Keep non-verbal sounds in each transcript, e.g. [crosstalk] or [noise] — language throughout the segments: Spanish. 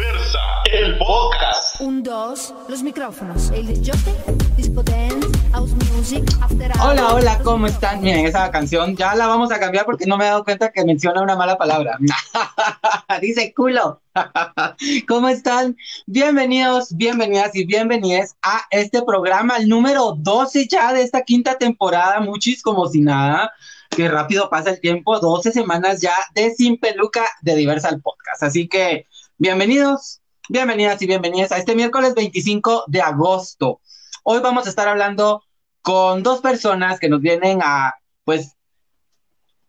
Diversa, el podcast. Un, dos, los micrófonos. El music, after hours. Hola, hola, ¿cómo están? Miren, esa canción ya la vamos a cambiar porque no me he dado cuenta que menciona una mala palabra. [laughs] Dice culo. [laughs] ¿Cómo están? Bienvenidos, bienvenidas y bienvenidas a este programa, el número 12 ya de esta quinta temporada, muchis como si nada. Qué rápido pasa el tiempo, 12 semanas ya de Sin Peluca de Diversal Podcast. Así que bienvenidos, bienvenidas y bienvenidas a este miércoles 25 de agosto. Hoy vamos a estar hablando con dos personas que nos vienen a, pues,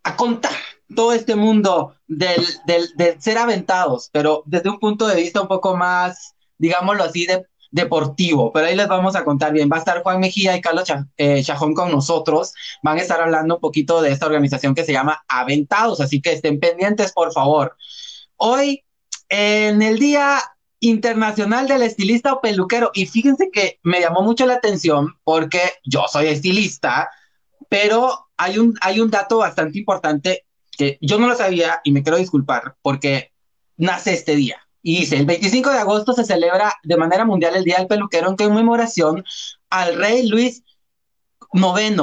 a contar todo este mundo del, del, ser aventados, pero desde un punto de vista un poco más, digámoslo así, de deportivo, pero ahí les vamos a contar bien. Va a estar Juan Mejía y Carlos Cha- eh, Chajón con nosotros. Van a estar hablando un poquito de esta organización que se llama Aventados, así que estén pendientes, por favor. Hoy, en el Día Internacional del Estilista o Peluquero, y fíjense que me llamó mucho la atención porque yo soy estilista, pero hay un, hay un dato bastante importante que yo no lo sabía y me quiero disculpar porque nace este día. Y dice, el 25 de agosto se celebra de manera mundial el Día del Peluquero en conmemoración al rey Luis IX,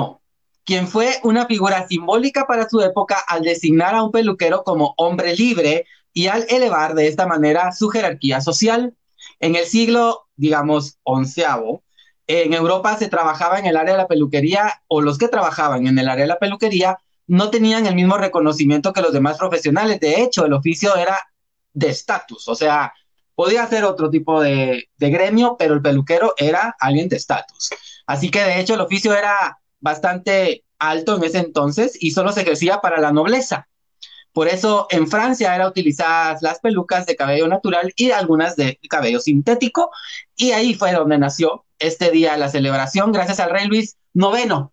quien fue una figura simbólica para su época al designar a un peluquero como hombre libre y al elevar de esta manera su jerarquía social. En el siglo, digamos, onceavo, en Europa se trabajaba en el área de la peluquería o los que trabajaban en el área de la peluquería no tenían el mismo reconocimiento que los demás profesionales. De hecho, el oficio era de estatus, o sea, podía ser otro tipo de, de, gremio, pero el peluquero era alguien de estatus. Así que de hecho el oficio era bastante alto en ese entonces y solo se ejercía para la nobleza. Por eso en Francia eran utilizadas las pelucas de cabello natural y algunas de cabello sintético, y ahí fue donde nació este día la celebración, gracias al rey Luis IX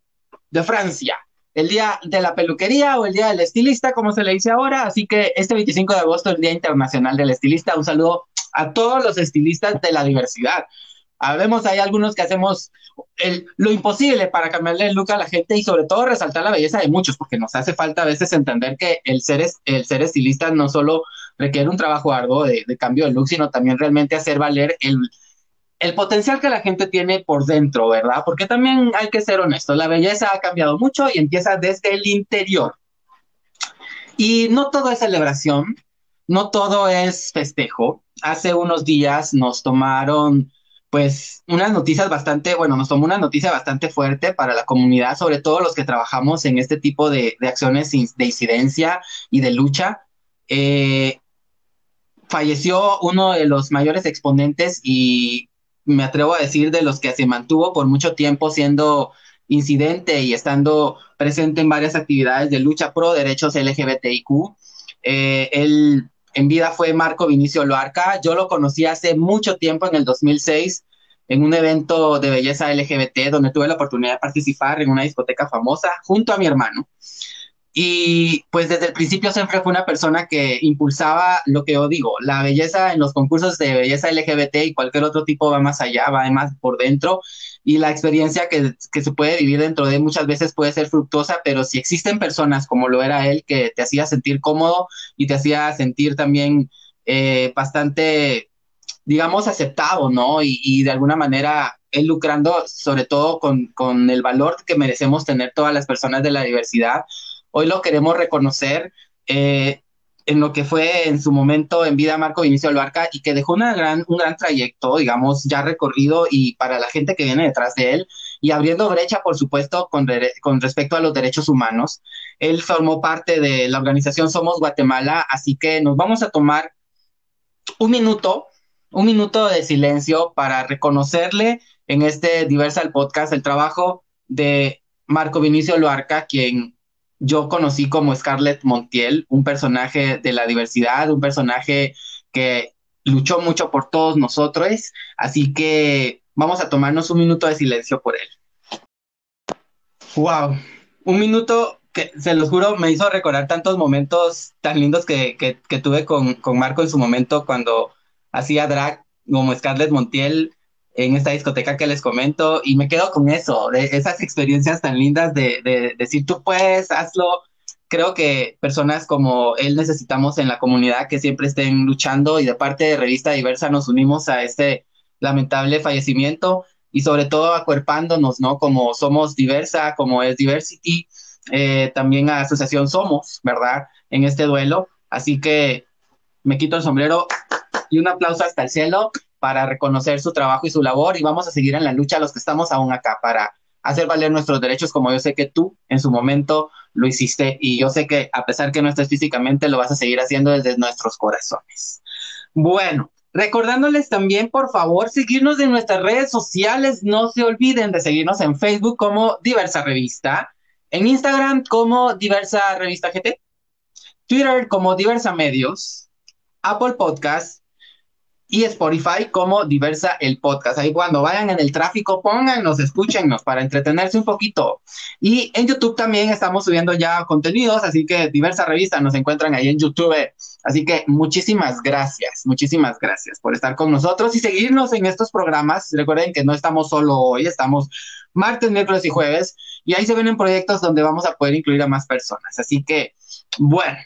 de Francia el día de la peluquería o el día del estilista, como se le dice ahora. Así que este 25 de agosto es el Día Internacional del Estilista. Un saludo a todos los estilistas de la diversidad. Habemos hay algunos que hacemos el, lo imposible para cambiarle el look a la gente y sobre todo resaltar la belleza de muchos, porque nos hace falta a veces entender que el ser, es, el ser estilista no solo requiere un trabajo arduo de, de cambio de look, sino también realmente hacer valer el, el potencial que la gente tiene por dentro, ¿verdad? Porque también hay que ser honestos, la belleza ha cambiado mucho y empieza desde el interior. Y no todo es celebración, no todo es festejo. Hace unos días nos tomaron, pues, unas noticias bastante, bueno, nos tomó una noticia bastante fuerte para la comunidad, sobre todo los que trabajamos en este tipo de, de acciones de incidencia y de lucha. Eh, falleció uno de los mayores exponentes y me atrevo a decir, de los que se mantuvo por mucho tiempo siendo incidente y estando presente en varias actividades de lucha pro derechos LGBTIQ. Eh, él en vida fue Marco Vinicio Loarca. Yo lo conocí hace mucho tiempo, en el 2006, en un evento de belleza LGBT, donde tuve la oportunidad de participar en una discoteca famosa junto a mi hermano. Y pues desde el principio siempre fue una persona que impulsaba lo que yo digo, la belleza en los concursos de belleza LGBT y cualquier otro tipo va más allá, va más por dentro y la experiencia que, que se puede vivir dentro de muchas veces puede ser fructuosa, pero si existen personas como lo era él que te hacía sentir cómodo y te hacía sentir también eh, bastante, digamos, aceptado, ¿no? Y, y de alguna manera él lucrando sobre todo con, con el valor que merecemos tener todas las personas de la diversidad hoy lo queremos reconocer eh, en lo que fue en su momento en vida Marco Vinicio Albarca y que dejó una gran, un gran trayecto, digamos, ya recorrido y para la gente que viene detrás de él y abriendo brecha, por supuesto, con, con respecto a los derechos humanos. Él formó parte de la organización Somos Guatemala, así que nos vamos a tomar un minuto, un minuto de silencio para reconocerle en este Diversal Podcast el trabajo de Marco Vinicio Loarca, quien yo conocí como Scarlett Montiel, un personaje de la diversidad, un personaje que luchó mucho por todos nosotros, así que vamos a tomarnos un minuto de silencio por él. Wow, un minuto que se los juro me hizo recordar tantos momentos tan lindos que, que, tuve con, con, Marco en su momento cuando hacía drag como Scarlett Montiel en esta discoteca que les comento y me quedo con eso, de esas experiencias tan lindas de, de, de decir tú puedes, hazlo, creo que personas como él necesitamos en la comunidad que siempre estén luchando y de parte de Revista Diversa nos unimos a este lamentable fallecimiento y sobre todo acuerpándonos, ¿no? Como somos diversa, como es Diversity, eh, también a Asociación Somos, ¿verdad? En este duelo. Así que me quito el sombrero y un aplauso hasta el cielo para reconocer su trabajo y su labor y vamos a seguir en la lucha los que estamos aún acá para hacer valer nuestros derechos como yo sé que tú en su momento lo hiciste y yo sé que a pesar que no estés físicamente lo vas a seguir haciendo desde nuestros corazones. Bueno, recordándoles también por favor seguirnos en nuestras redes sociales, no se olviden de seguirnos en Facebook como Diversa Revista, en Instagram como Diversa Revista GT, Twitter como Diversa Medios, Apple Podcast y Spotify como Diversa el Podcast. Ahí cuando vayan en el tráfico, pónganos, escúchennos para entretenerse un poquito. Y en YouTube también estamos subiendo ya contenidos, así que Diversa Revista nos encuentran ahí en YouTube. Así que muchísimas gracias, muchísimas gracias por estar con nosotros y seguirnos en estos programas. Recuerden que no estamos solo hoy, estamos martes, miércoles y jueves. Y ahí se vienen proyectos donde vamos a poder incluir a más personas. Así que, bueno,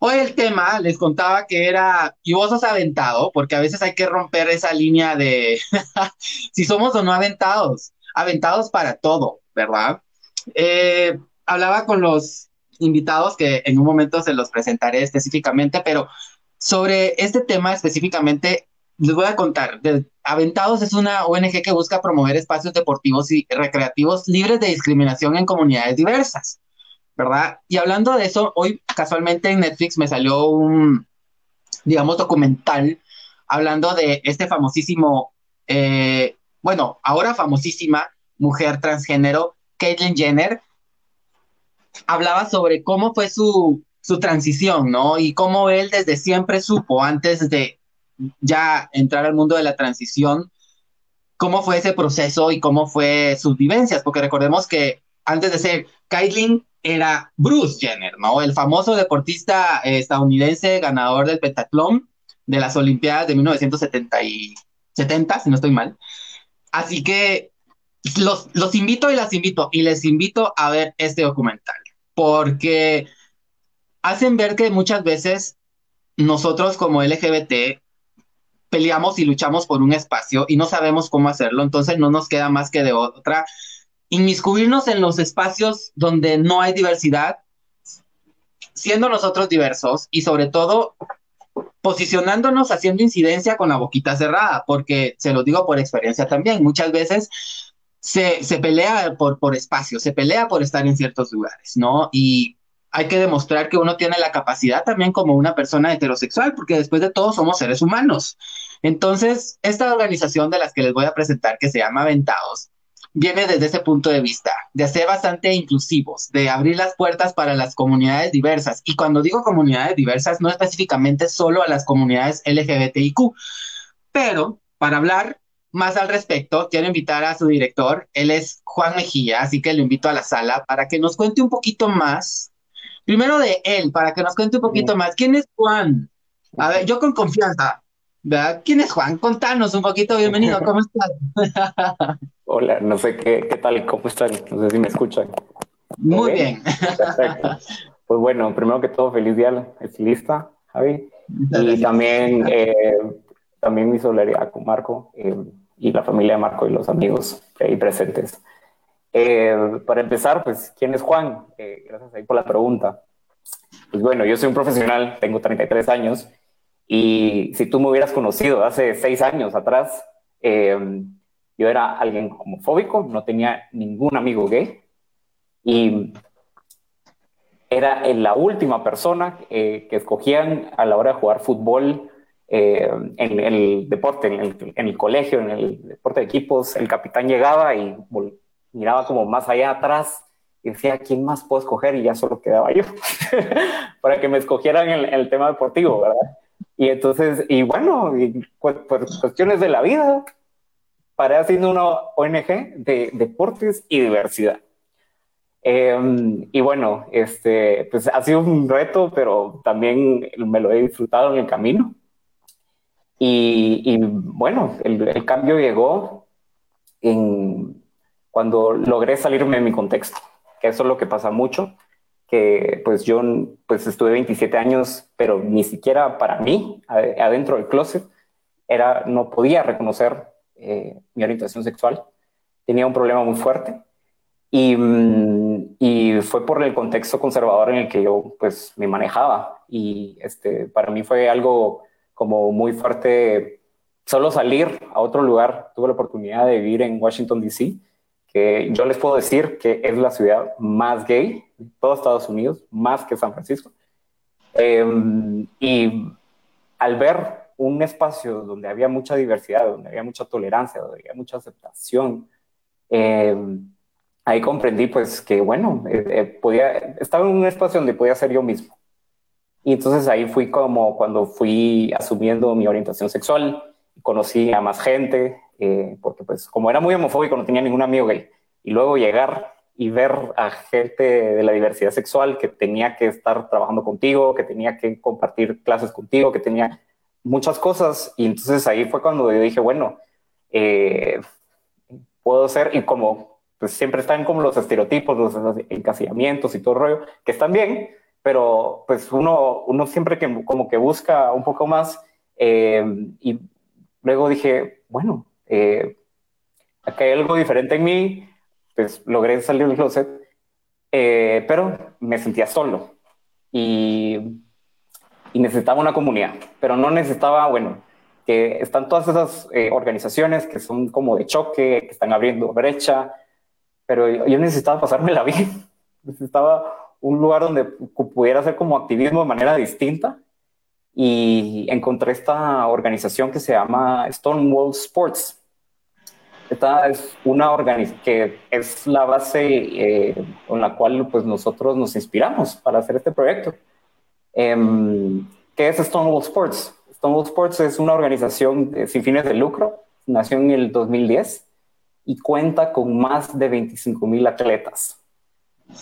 Hoy el tema, les contaba que era, y vos sos aventado, porque a veces hay que romper esa línea de [laughs] si somos o no aventados, aventados para todo, ¿verdad? Eh, hablaba con los invitados que en un momento se los presentaré específicamente, pero sobre este tema específicamente, les voy a contar. Aventados es una ONG que busca promover espacios deportivos y recreativos libres de discriminación en comunidades diversas. ¿Verdad? Y hablando de eso, hoy casualmente en Netflix me salió un, digamos, documental hablando de este famosísimo, eh, bueno, ahora famosísima mujer transgénero, Caitlyn Jenner, hablaba sobre cómo fue su, su transición, ¿no? Y cómo él desde siempre supo, antes de ya entrar al mundo de la transición, cómo fue ese proceso y cómo fue sus vivencias, porque recordemos que antes de ser Caitlyn era Bruce Jenner, ¿no? El famoso deportista estadounidense ganador del pentatlón de las Olimpiadas de 1970, y 70, si no estoy mal. Así que los, los invito y las invito y les invito a ver este documental, porque hacen ver que muchas veces nosotros como LGBT peleamos y luchamos por un espacio y no sabemos cómo hacerlo, entonces no nos queda más que de otra inmiscuirnos en los espacios donde no hay diversidad, siendo nosotros diversos y sobre todo posicionándonos haciendo incidencia con la boquita cerrada, porque se lo digo por experiencia también, muchas veces se, se pelea por, por espacio, se pelea por estar en ciertos lugares, ¿no? Y hay que demostrar que uno tiene la capacidad también como una persona heterosexual, porque después de todo somos seres humanos. Entonces, esta organización de las que les voy a presentar, que se llama Aventados, viene desde ese punto de vista, de ser bastante inclusivos, de abrir las puertas para las comunidades diversas. Y cuando digo comunidades diversas, no específicamente solo a las comunidades LGBTIQ, pero para hablar más al respecto, quiero invitar a su director, él es Juan Mejía, así que lo invito a la sala para que nos cuente un poquito más, primero de él, para que nos cuente un poquito más. ¿Quién es Juan? A ver, yo con confianza, ¿verdad? ¿Quién es Juan? Contanos un poquito, bienvenido, ¿cómo estás? [laughs] Hola, no sé qué, qué tal, cómo están, no sé si me escuchan. Muy bien. Perfecto. Pues bueno, primero que todo, feliz día, lista, Javi. y también, eh, también mi solidaridad con Marco eh, y la familia de Marco y los amigos ahí presentes. Eh, para empezar, pues, ¿quién es Juan? gracias ahí por la pregunta. Pues bueno, yo soy un profesional, tengo 33 años, y si tú me hubieras conocido hace seis años atrás, eh, yo era alguien homofóbico, no tenía ningún amigo gay y era la última persona eh, que escogían a la hora de jugar fútbol eh, en el deporte, en el, colegio, en el deporte de equipos. El capitán llegaba y miraba como más allá atrás y decía, ¿quién más puedo escoger? Y ya solo quedaba yo [laughs] para que me escogieran en, el tema deportivo, ¿verdad? Y entonces, y bueno, por cuestiones de la vida, paré haciendo una ONG de deportes y diversidad. Em, y bueno, este, pues ha sido un reto, pero también me lo he disfrutado en el camino. Y, bueno, el, cambio llegó en, cuando logré salirme de mi contexto, que eso es lo que pasa mucho, que pues yo pues estuve 27 años, pero ni siquiera para mí, adentro del closet, era, no podía reconocer eh, mi orientación sexual. Tenía un problema muy fuerte y, mm, y, fue por el contexto conservador en el que yo pues me manejaba y este, para mí fue algo como muy fuerte solo salir a otro lugar. Tuve la oportunidad de vivir en Washington, D.C., que yo les puedo decir que es la ciudad más gay de todo Estados Unidos, más que San Francisco. Em, y al ver un espacio donde había mucha diversidad, donde había mucha tolerancia, donde había mucha aceptación, em, ahí comprendí pues que bueno, eh, eh, podía, estaba en un espacio donde podía ser yo mismo. Y entonces ahí fui como cuando fui asumiendo mi orientación sexual, conocí a más gente, eh, porque pues como era muy homofóbico no tenía ningún amigo gay. Y luego llegar y ver a gente de la diversidad sexual que tenía que estar trabajando contigo, que tenía que compartir clases contigo, que tenía muchas cosas. Y entonces ahí fue cuando dije, bueno, eh, puedo ser, y como pues siempre están como los estereotipos, los encasillamientos y todo rollo, que están bien, pero pues uno, uno siempre que como que busca un poco más. Eh, y luego dije, bueno, eh, acá hay algo diferente en mí, pues logré salir del closet, eh, pero me sentía solo y, y, necesitaba una comunidad, pero no necesitaba, bueno, que están todas esas eh, organizaciones que son como de choque, que están abriendo brecha, pero yo, necesitaba pasármela [laughs] bien, necesitaba un lugar donde pudiera hacer como activismo de manera distinta y encontré esta organización que se llama Stonewall Sports. Esta es una organización que es la base eh, con la cual pues, nosotros nos inspiramos para hacer este proyecto. Eh, ¿Qué es Stonewall Sports? Stonewall Sports es una organización sin fines de lucro, nació en el 2010 y cuenta con más de 25 mil atletas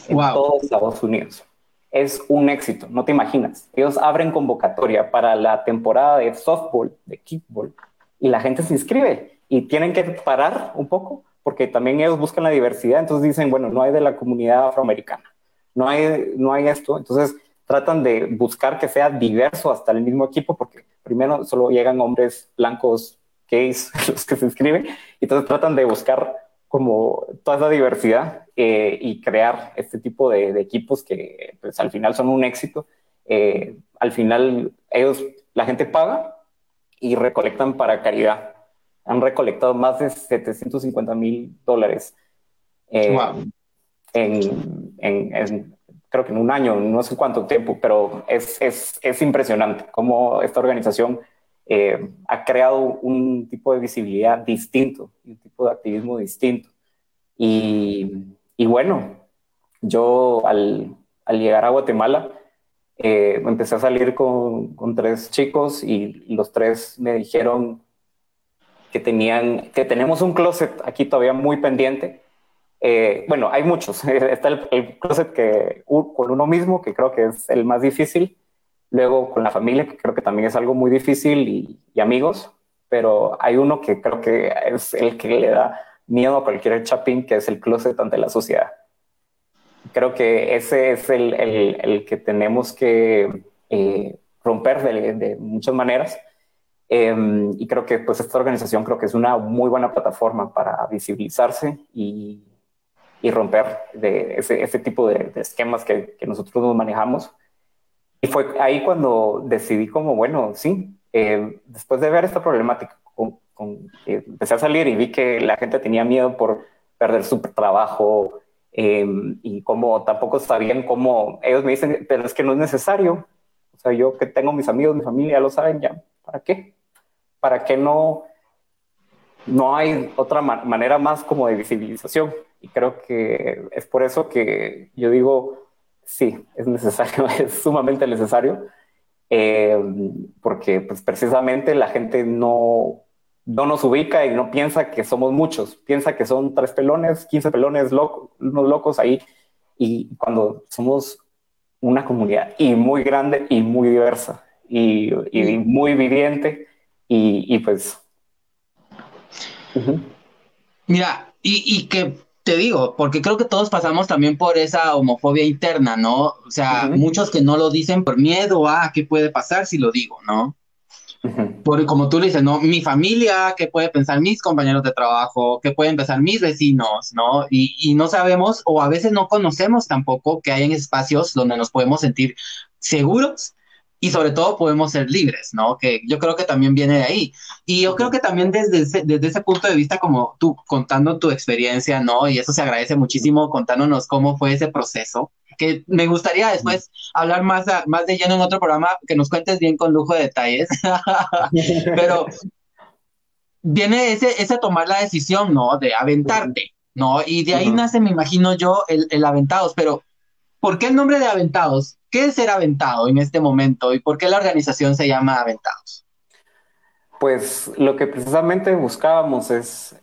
en todos Estados Unidos es un éxito, no te imaginas. Ellos abren convocatoria para la temporada de softball, de kickball, y la gente se inscribe y tienen que parar un poco porque también ellos buscan la diversidad, entonces dicen, bueno, no hay de la comunidad afroamericana, no hay, no hay esto, entonces tratan de buscar que sea diverso hasta el mismo equipo porque primero solo llegan hombres blancos, gays, [laughs] los que se inscriben, y entonces tratan de buscar como toda esa diversidad eh, y crear este tipo de, equipos que pues, al final son un éxito. Eh, al final ellos, la gente paga y recolectan para caridad. Han recolectado más de 750 mil dólares eh, en, en, creo que en un año, no sé cuánto tiempo, pero es, es, es impresionante cómo esta organización eh, ha creado un tipo de visibilidad distinto, un tipo de activismo distinto. Y, y bueno, yo al, al, llegar a Guatemala, eh, empecé a salir con, con, tres chicos y los tres me dijeron que tenían, que tenemos un closet aquí todavía muy pendiente. Eh, bueno, hay muchos. [laughs] Está el, el, closet que con uno mismo, que creo que es el más difícil luego con la familia, que creo que también es algo muy difícil, y, amigos, pero hay uno que creo que es el que le da miedo a cualquier chapín, que es el closet ante la sociedad. Creo que ese es el, el, que tenemos que eh, romper de, muchas maneras. Em, y creo que pues esta organización creo que es una muy buena plataforma para visibilizarse y, y romper de ese, ese tipo de, esquemas que, que nosotros nos manejamos y fue ahí cuando decidí como, bueno, sí, eh, después de ver esta problemática, con, empecé a salir y vi que la gente tenía miedo por perder su trabajo em, y como tampoco sabían cómo, ellos me dicen, pero es que no es necesario. O sea, yo que tengo mis amigos, mi familia, lo saben ya, ¿para qué? ¿Para qué no, no hay otra manera más como de visibilización? Y creo que es por eso que yo digo, sí, es necesario, [laughs] es sumamente necesario, eh, porque pues, precisamente la gente no, no nos ubica y no piensa que somos muchos, piensa que son tres pelones, 15 pelones, locos, unos locos ahí, y cuando somos una comunidad y muy grande y muy diversa y, y muy viviente y, y pues... Mira, y, y, que te digo, porque creo que todos pasamos también por esa homofobia interna, ¿no? O sea, muchos que no lo dicen por miedo a qué puede pasar si lo digo, ¿no? Por, como tú le dices, ¿no? Mi familia, qué puede pensar mis compañeros de trabajo, qué pueden pensar mis vecinos, ¿no? Y, y no sabemos o a veces no conocemos tampoco que hay espacios donde nos podemos sentir seguros y sobre todo podemos ser libres, ¿no? Que yo creo que también viene de ahí. Y yo creo que también desde ese, desde ese punto de vista, como tú contando tu experiencia, ¿no? Y eso se agradece muchísimo contándonos cómo fue ese proceso, que me gustaría después hablar más, más de lleno en otro programa, que nos cuentes bien con lujo de detalles, [laughs] pero viene ese, ese tomar la decisión, ¿no? De aventarte, ¿no? Y de ahí nace, me imagino yo, el, el aventados, pero ¿por qué el nombre de aventados? ¿Qué es ser aventado en este momento y por qué la organización se llama Aventados? Pues lo que precisamente buscábamos es,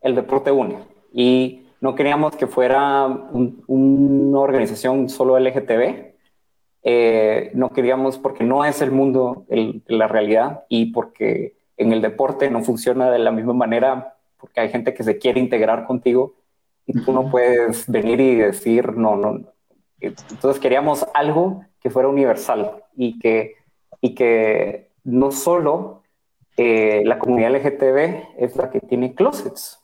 el deporte une y no queríamos que fuera una organización solo LGTB. Eh, no queríamos porque no es el mundo la realidad y porque en el deporte no funciona de la misma manera porque hay gente que se quiere integrar contigo y tú no puedes venir y decir no, no, entonces queríamos algo que fuera universal y que, y que no solo eh, la comunidad LGTB es la que tiene closets.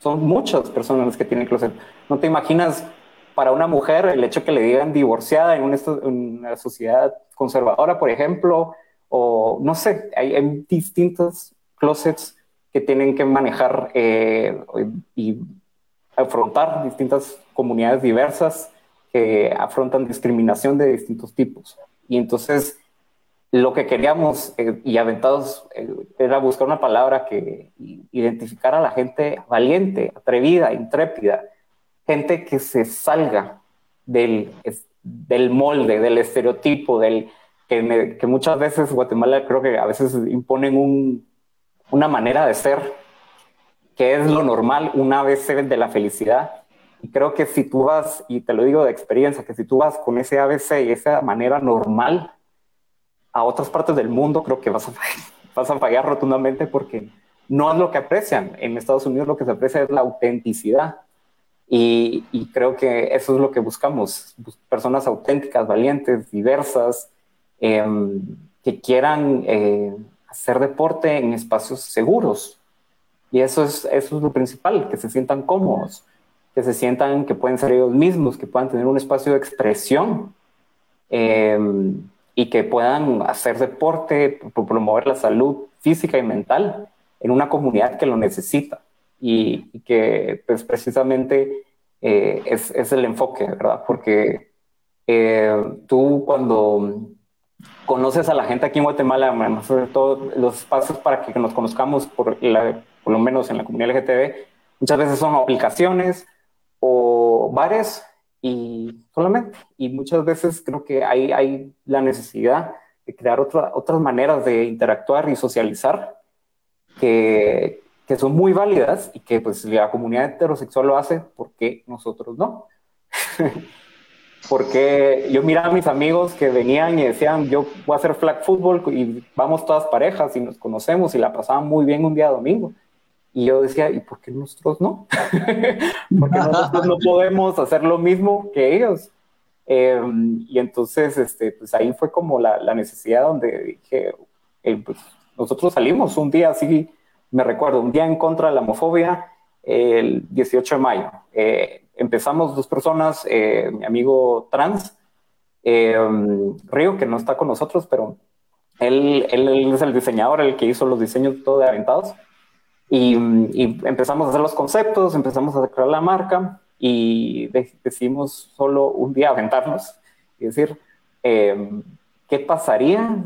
Son muchas personas las que tienen closets. No te imaginas para una mujer el hecho que le digan divorciada en una, sociedad conservadora, por ejemplo, o no sé, hay, distintos closets que tienen que manejar eh, y afrontar distintas comunidades diversas afrontan discriminación de distintos tipos. Y entonces lo que queríamos eh, y aventados eh, era buscar una palabra que identificara a la gente valiente, atrevida, intrépida, gente que se salga del, del molde, del estereotipo, del que, que muchas veces Guatemala creo que a veces imponen un, una manera de ser que es lo normal, una vez de la felicidad y creo que si tú vas, y te lo digo de experiencia, que si tú vas con ese ABC y esa manera normal a otras partes del mundo, creo que vas a, [laughs] vas a fallar rotundamente porque no es lo que aprecian. En Estados Unidos lo que se aprecia es la autenticidad. Y, y creo que eso es lo que buscamos, personas auténticas, valientes, diversas, em, que quieran eh, hacer deporte en espacios seguros. Y eso es, eso es lo principal, que se sientan cómodos que se sientan que pueden ser ellos mismos, que puedan tener un espacio de expresión eh, y que puedan hacer deporte, promover la salud física y mental en una comunidad que lo necesita y, que pues precisamente eh, es, es, el enfoque, ¿verdad? Porque eh, tú cuando conoces a la gente aquí en Guatemala, sobre todo los espacios para que nos conozcamos, por, por lo menos en la comunidad LGTB, muchas veces son aplicaciones, o bares y solamente. Y muchas veces creo que hay, hay la necesidad de crear otra, otras maneras de interactuar y socializar que, que son muy válidas y que pues la comunidad heterosexual lo hace, porque nosotros no? [laughs] porque yo miraba a mis amigos que venían y decían, yo voy a hacer flag football y vamos todas parejas y nos conocemos y la pasaban muy bien un día domingo. Y yo decía, ¿y por qué nosotros no? [laughs] porque nosotros no podemos hacer lo mismo que ellos. Em, y entonces, este, pues ahí fue como la, la necesidad donde dije, eh, pues nosotros salimos un día así, me recuerdo, un día en contra de la homofobia, el 18 de mayo. Eh, empezamos dos personas, eh, mi amigo trans, em, Río, que no está con nosotros, pero él, él, es el diseñador, el que hizo los diseños todo de Aventados. Y, empezamos a hacer los conceptos, empezamos a crear la marca y decidimos solo un día aventarnos y decir, em, ¿qué pasaría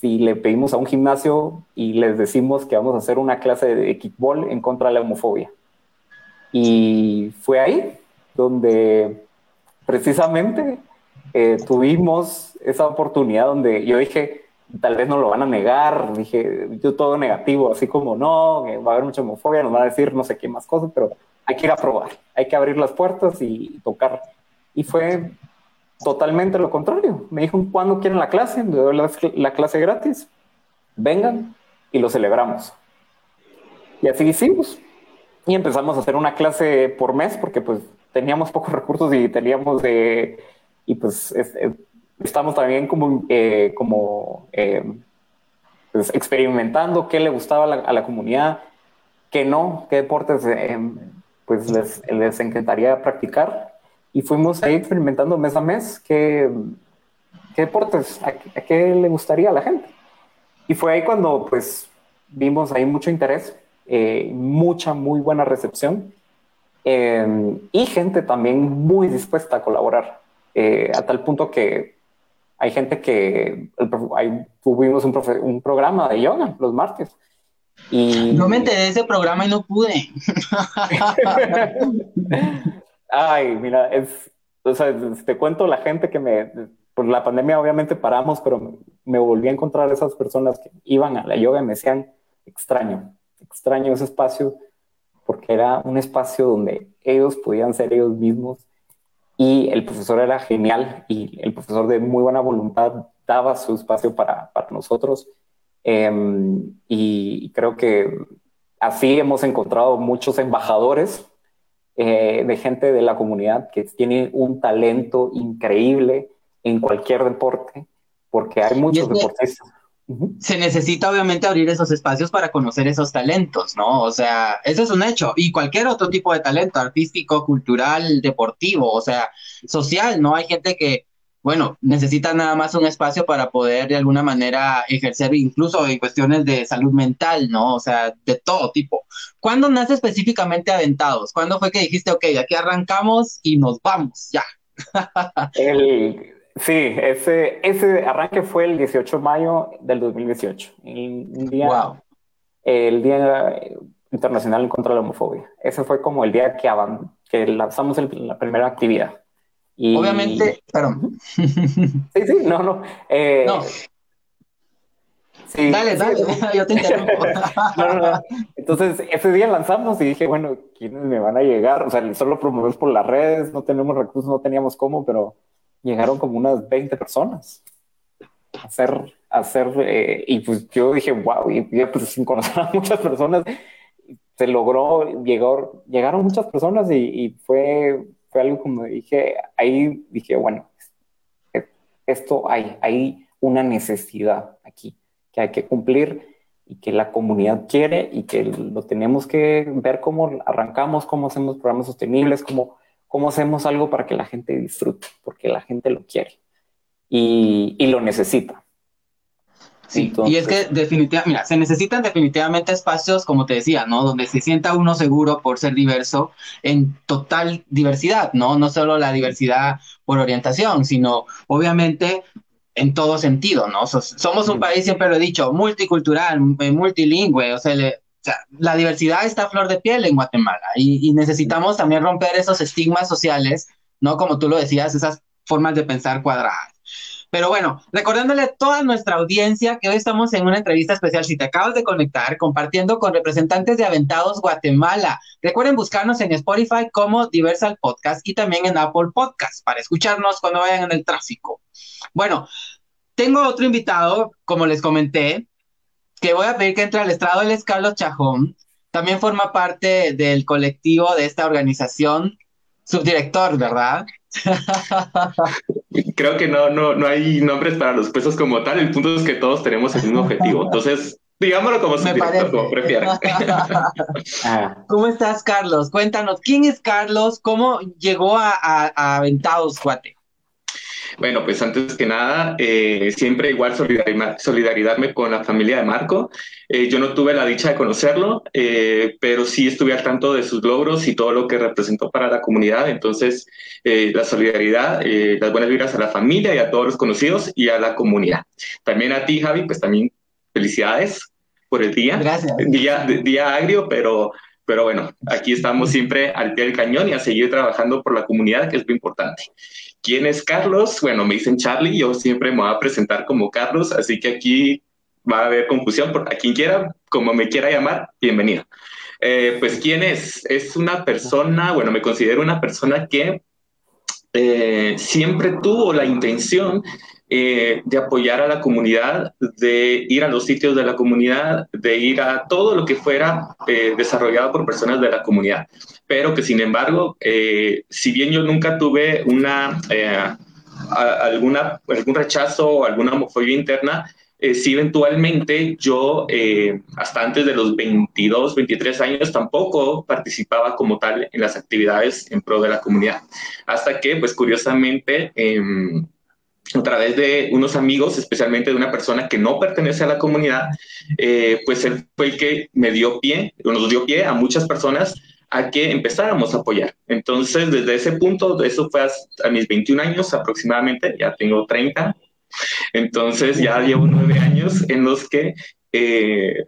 si le pedimos a un gimnasio y les decimos que vamos a hacer una clase de kickball en contra de la homofobia? Y fue ahí donde precisamente eh, tuvimos esa oportunidad donde yo dije, tal vez no lo van a negar, dije, yo todo negativo, así como no, va a haber mucha homofobia, nos van a decir no sé qué más cosas, pero hay que ir a probar, hay que abrir las puertas y tocar. Y fue totalmente lo contrario. Me dijo, ¿cuándo quieren la clase? Le doy la, clase gratis, vengan y lo celebramos. Y así hicimos. y empezamos a hacer una clase por mes porque pues teníamos pocos recursos y teníamos de, y pues estamos también como, eh, como eh, pues, experimentando qué le gustaba a la, comunidad, qué no, qué deportes eh, pues les, les encantaría practicar. Y fuimos ahí experimentando mes a mes qué, qué deportes, a, qué le gustaría a la gente. Y fue ahí cuando pues vimos ahí mucho interés, mucha, muy buena recepción y gente también muy dispuesta a colaborar, a tal punto que hay gente que tuvimos un, un, programa de yoga los martes. Y... No me enteré de ese programa y no pude. [laughs] Ay, mira, es, o sea, te cuento la gente que me, por la pandemia obviamente paramos, pero me, volví a encontrar esas personas que iban a la yoga y me decían, extraño, extraño ese espacio, porque era un espacio donde ellos podían ser ellos mismos y el profesor era genial y el profesor de muy buena voluntad daba su espacio para, para nosotros. Em, y creo que así hemos encontrado muchos embajadores eh, de gente de la comunidad que tiene un talento increíble en cualquier deporte, porque hay muchos deportistas se necesita obviamente abrir esos espacios para conocer esos talentos, ¿no? O sea, eso es un hecho. Y cualquier otro tipo de talento, artístico, cultural, deportivo, o sea, social, ¿no? Hay gente que, bueno, necesita nada más un espacio para poder de alguna manera ejercer incluso en cuestiones de salud mental, ¿no? O sea, de todo tipo. ¿Cuándo nace específicamente Aventados? ¿Cuándo fue que dijiste, ok, aquí arrancamos y nos vamos, ya? [laughs] El Sí, ese, ese arranque fue el 18 de mayo del 2018. Un día, El Día Internacional en contra de la Homofobia. Ese fue como el día que, que lanzamos la primera actividad. Y... Obviamente, perdón. Sí, sí, no, no. Eh, no. Sí, dale, [laughs] dale, yo te interrumpo. no, no, no. Entonces, ese día lanzamos y dije, bueno, ¿quiénes me van a llegar? O sea, solo promovemos por las redes, no tenemos recursos, no teníamos cómo, pero llegaron como unas 20 personas a hacer, a hacer eh, y pues yo dije, wow, y, pues sin conocer a muchas personas, se logró, llegó, llegaron muchas personas y, fue, fue algo como dije, ahí dije, bueno, esto hay, hay una necesidad aquí que hay que cumplir y que la comunidad quiere y que lo tenemos que ver cómo arrancamos, cómo hacemos programas sostenibles, cómo cómo hacemos algo para que la gente disfrute, porque la gente lo quiere y, lo necesita. Sí, y es que definitivamente, mira, se necesitan definitivamente espacios, como te decía, ¿no? Donde se sienta uno seguro por ser diverso en total diversidad, ¿no? No solo la diversidad por orientación, sino obviamente en todo sentido, ¿no? Somos un país, siempre lo he dicho, multicultural, multilingüe, o sea, le, la diversidad está a flor de piel en Guatemala y, necesitamos también romper esos estigmas sociales, ¿no? Como tú lo decías, esas formas de pensar cuadradas. Pero bueno, recordándole a toda nuestra audiencia que hoy estamos en una entrevista especial, si te acabas de conectar, compartiendo con representantes de Aventados Guatemala. Recuerden buscarnos en Spotify como Diversal Podcast y también en Apple Podcast para escucharnos cuando vayan en el tráfico. Bueno, tengo otro invitado, como les comenté, que voy a pedir que entre al estrado, él es Carlos Chajón, también forma parte del colectivo de esta organización, subdirector, ¿verdad? [laughs] Creo que no, no, no hay nombres para los puestos como tal, el punto es que todos tenemos el mismo objetivo, entonces digámoslo como subdirector, como prefieran. [laughs] ¿Cómo estás, Carlos? Cuéntanos, ¿quién es Carlos? ¿Cómo llegó a, a, Aventados Guate? Bueno, pues antes que nada, eh, siempre igual solidarizarme con la familia de Marco. Eh, yo no tuve la dicha de conocerlo, eh, pero sí estuve al tanto de sus logros y todo lo que representó para la comunidad. Entonces, la solidaridad, las buenas vibras a la familia y a todos los conocidos y a la comunidad. También a ti, Javi, pues también felicidades por el día. Gracias. Día, día agrio, pero pero bueno, aquí estamos siempre al pie del cañón y a seguir trabajando por la comunidad, que es lo importante. ¿Quién es Carlos? Bueno, me dicen Charlie, yo siempre me voy a presentar como Carlos, así que aquí va a haber confusión, por a quien quiera, como me quiera llamar, bienvenido. Eh, pues, ¿quién es? Es una persona, bueno, me considero una persona que eh, siempre tuvo la intención eh, de apoyar a la comunidad, de ir a los sitios de la comunidad, de ir a todo lo que fuera eh, desarrollado por personas de la comunidad. Pero que sin embargo, eh, si bien yo nunca tuve una, alguna, algún rechazo o alguna homofobia interna, sí eventualmente yo, hasta antes de los 22, 23 años, tampoco participaba como tal en las actividades en pro de la comunidad. Hasta que, pues curiosamente, em, a través de unos amigos, especialmente de una persona que no pertenece a la comunidad, eh, pues él fue el que me dio pie, nos dio pie a muchas personas a que empezáramos a apoyar. Entonces, desde ese punto, eso fue a, mis 21 años aproximadamente, ya tengo 30, entonces ya llevo nueve años en los que, eh,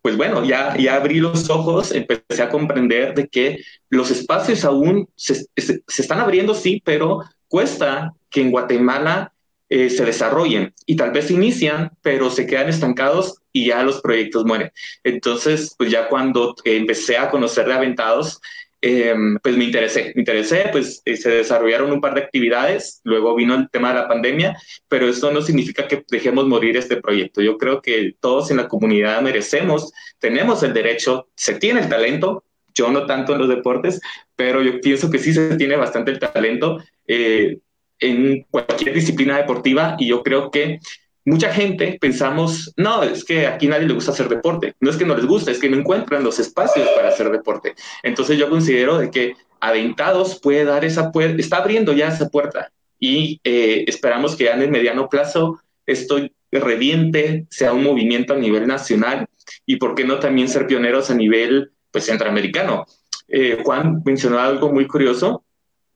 pues bueno, ya, ya abrí los ojos, empecé a comprender de que los espacios aún se, se, se están abriendo, sí, pero cuesta que en Guatemala eh, se desarrollen y tal vez inician, pero se quedan estancados y ya los proyectos mueren. Entonces, pues ya cuando empecé a conocer de Aventados, eh, pues me interesé, me interesé, pues eh, se desarrollaron un par de actividades, luego vino el tema de la pandemia, pero eso no significa que dejemos morir este proyecto. Yo creo que todos en la comunidad merecemos, tenemos el derecho, se tiene el talento, yo no tanto en los deportes, pero yo pienso que sí se tiene bastante el talento. Eh, en cualquier disciplina deportiva y yo creo que mucha gente pensamos, no, es que aquí nadie le gusta hacer deporte, no es que no les gusta, es que no encuentran los espacios para hacer deporte. Entonces yo considero de que Aventados puede dar esa puerta, está abriendo ya esa puerta y eh, esperamos que ya en el mediano plazo esto reviente, sea un movimiento a nivel nacional y por qué no también ser pioneros a nivel pues centroamericano. Eh, Juan mencionó algo muy curioso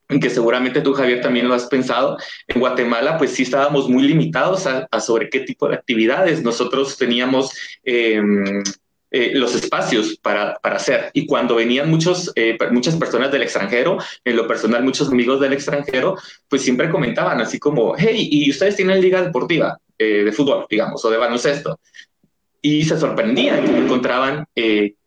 que seguramente tú, Javier, también lo has pensado, en Guatemala, pues sí estábamos muy limitados a, sobre qué tipo de actividades. Nosotros teníamos em, eh, los espacios para, para, hacer. Y cuando venían muchos, eh, muchas personas del extranjero, en lo personal, muchos amigos del extranjero, pues siempre comentaban así como, hey, ¿y ustedes tienen liga deportiva eh, de fútbol, digamos, o de baloncesto? Y se sorprendían que encontraban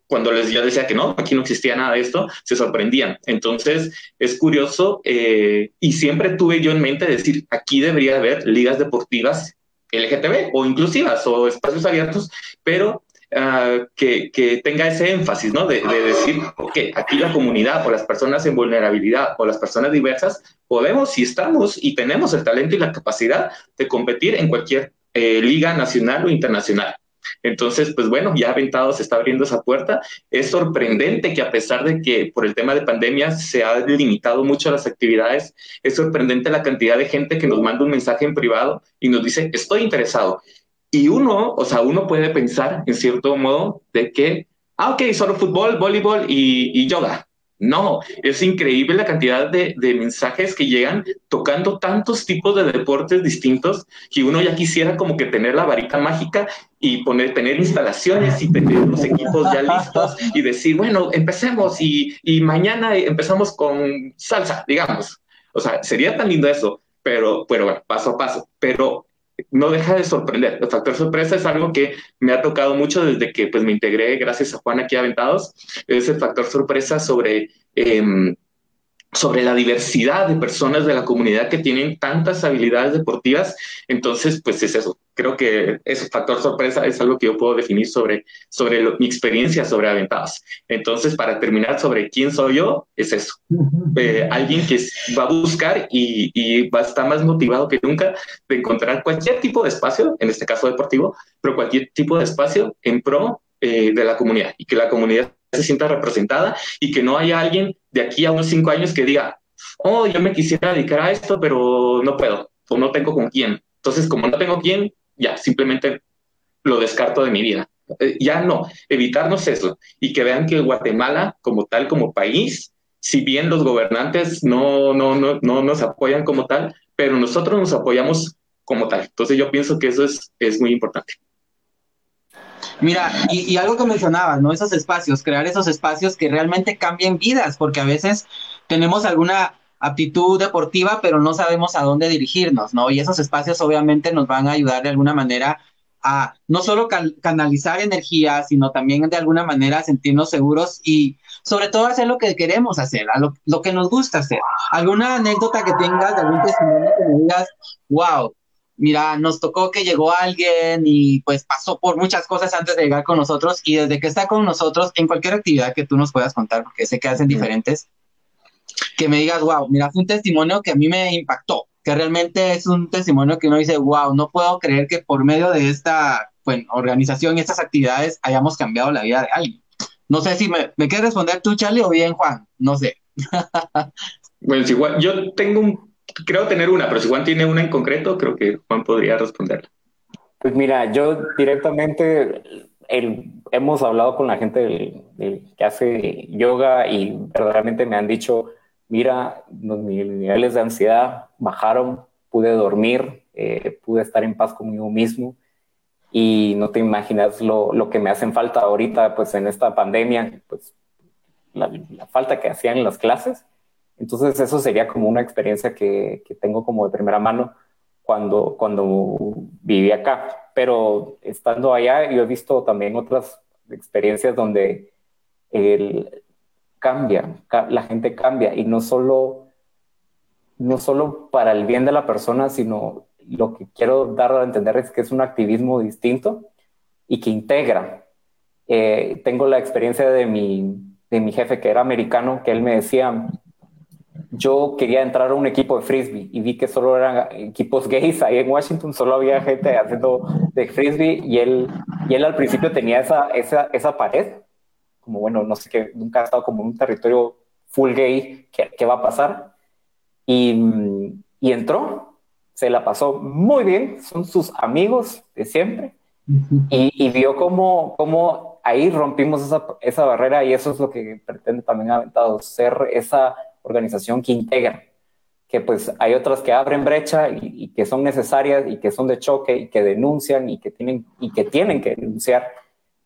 cuando les yo decía que no, aquí no existía nada de esto, se sorprendían. Entonces, es curioso eh, y siempre tuve yo en mente decir, aquí debería haber ligas deportivas LGTB o inclusivas o espacios abiertos, pero uh, que, tenga ese énfasis, ¿no? De, de, decir, ok, aquí la comunidad o las personas en vulnerabilidad o las personas diversas podemos y estamos y tenemos el talento y la capacidad de competir en cualquier eh, liga nacional o internacional. Entonces, pues bueno, ya Aventado se está abriendo esa puerta. Es sorprendente que a pesar de que por el tema de pandemia se ha limitado mucho las actividades, es sorprendente la cantidad de gente que nos manda un mensaje en privado y nos dice, estoy interesado. Y uno, o sea, uno puede pensar en cierto modo de que, ah, ok, solo fútbol, voleibol y, y yoga. No, es increíble la cantidad de, mensajes que llegan tocando tantos tipos de deportes distintos que uno ya quisiera como que tener la varita mágica y poner, tener instalaciones y tener los equipos ya listos y decir, bueno, empecemos y, y mañana empezamos con salsa, digamos. O sea, sería tan lindo eso, pero, pero bueno, paso a paso. Pero no deja de sorprender. El factor sorpresa es algo que me ha tocado mucho desde que pues, me integré, gracias a Juan aquí a Aventados, es el factor sorpresa sobre eh, sobre la diversidad de personas de la comunidad que tienen tantas habilidades deportivas. Entonces, pues es eso. Creo que ese factor sorpresa es algo que yo puedo definir sobre, sobre mi experiencia sobre Aventadas. Entonces, para terminar sobre quién soy yo, es eso. Eh, alguien que va a buscar y, y, va a estar más motivado que nunca de encontrar cualquier tipo de espacio, en este caso deportivo, pero cualquier tipo de espacio en pro eh, de la comunidad y que la comunidad se sienta representada y que no haya alguien de aquí a unos cinco años que diga, oh, yo me quisiera dedicar a esto, pero no puedo o no tengo con quién. Entonces, como no tengo quién, ya simplemente lo descarto de mi vida. Eh, ya no, evitarnos eso y que vean que Guatemala como tal, como país, si bien los gobernantes no, no, no, no nos apoyan como tal, pero nosotros nos apoyamos como tal. Entonces yo pienso que eso es, es muy importante. Mira, y, algo que mencionabas, ¿no? Esos espacios, crear esos espacios que realmente cambien vidas, porque a veces tenemos alguna aptitud deportiva, pero no sabemos a dónde dirigirnos, ¿no? Y esos espacios obviamente nos van a ayudar de alguna manera a no solo canalizar energía, sino también de alguna manera sentirnos seguros y sobre todo hacer lo que queremos hacer, lo, lo que nos gusta hacer. ¿Alguna anécdota que tengas de algún testimonio que me digas, wow, mira, nos tocó que llegó alguien y pues pasó por muchas cosas antes de llegar con nosotros y desde que está con nosotros en cualquier actividad que tú nos puedas contar, porque sé que hacen diferentes, que me digas, wow, mira, fue un testimonio que a mí me impactó, que realmente es un testimonio que uno dice, wow, no puedo creer que por medio de esta bueno, organización y estas actividades hayamos cambiado la vida de alguien. No sé si me, me quieres responder tú, Charlie, o bien, Juan, no sé. bueno, igual, yo tengo un creo tener una, pero si Juan tiene una en concreto, creo que Juan podría responder. Pues mira, yo directamente hemos hablado con la gente que hace yoga y verdaderamente me han dicho, mira, mis niveles de ansiedad bajaron, pude dormir, eh, pude estar en paz conmigo mismo y no te imaginas lo, lo, que me hacen falta ahorita, pues en esta pandemia, pues la, la falta que hacían las clases entonces eso sería como una experiencia que, que tengo como de primera mano cuando, cuando viví acá. Pero estando allá, yo he visto también otras experiencias donde el, cambia, la gente cambia y no solo, no solo para el bien de la persona, sino lo que quiero dar a entender es que es un activismo distinto y que integra. Eh, tengo la experiencia de mi, de mi jefe que era americano, que él me decía, yo quería entrar a un equipo de frisbee y vi que solo eran equipos gays ahí en Washington, solo había gente haciendo de frisbee y él, y él al principio tenía esa, esa, esa pared, como bueno, no sé qué, nunca ha estado como en un territorio full gay, ¿qué, qué va a pasar? Y, y, entró, se la pasó muy bien, son sus amigos de siempre. Y, y vio cómo, cómo ahí rompimos esa, esa barrera y eso es lo que pretende también Aventado, ser esa organización que integra, que pues hay otras que abren brecha y, que son necesarias y que son de choque y que denuncian y que tienen, y que, tienen que denunciar.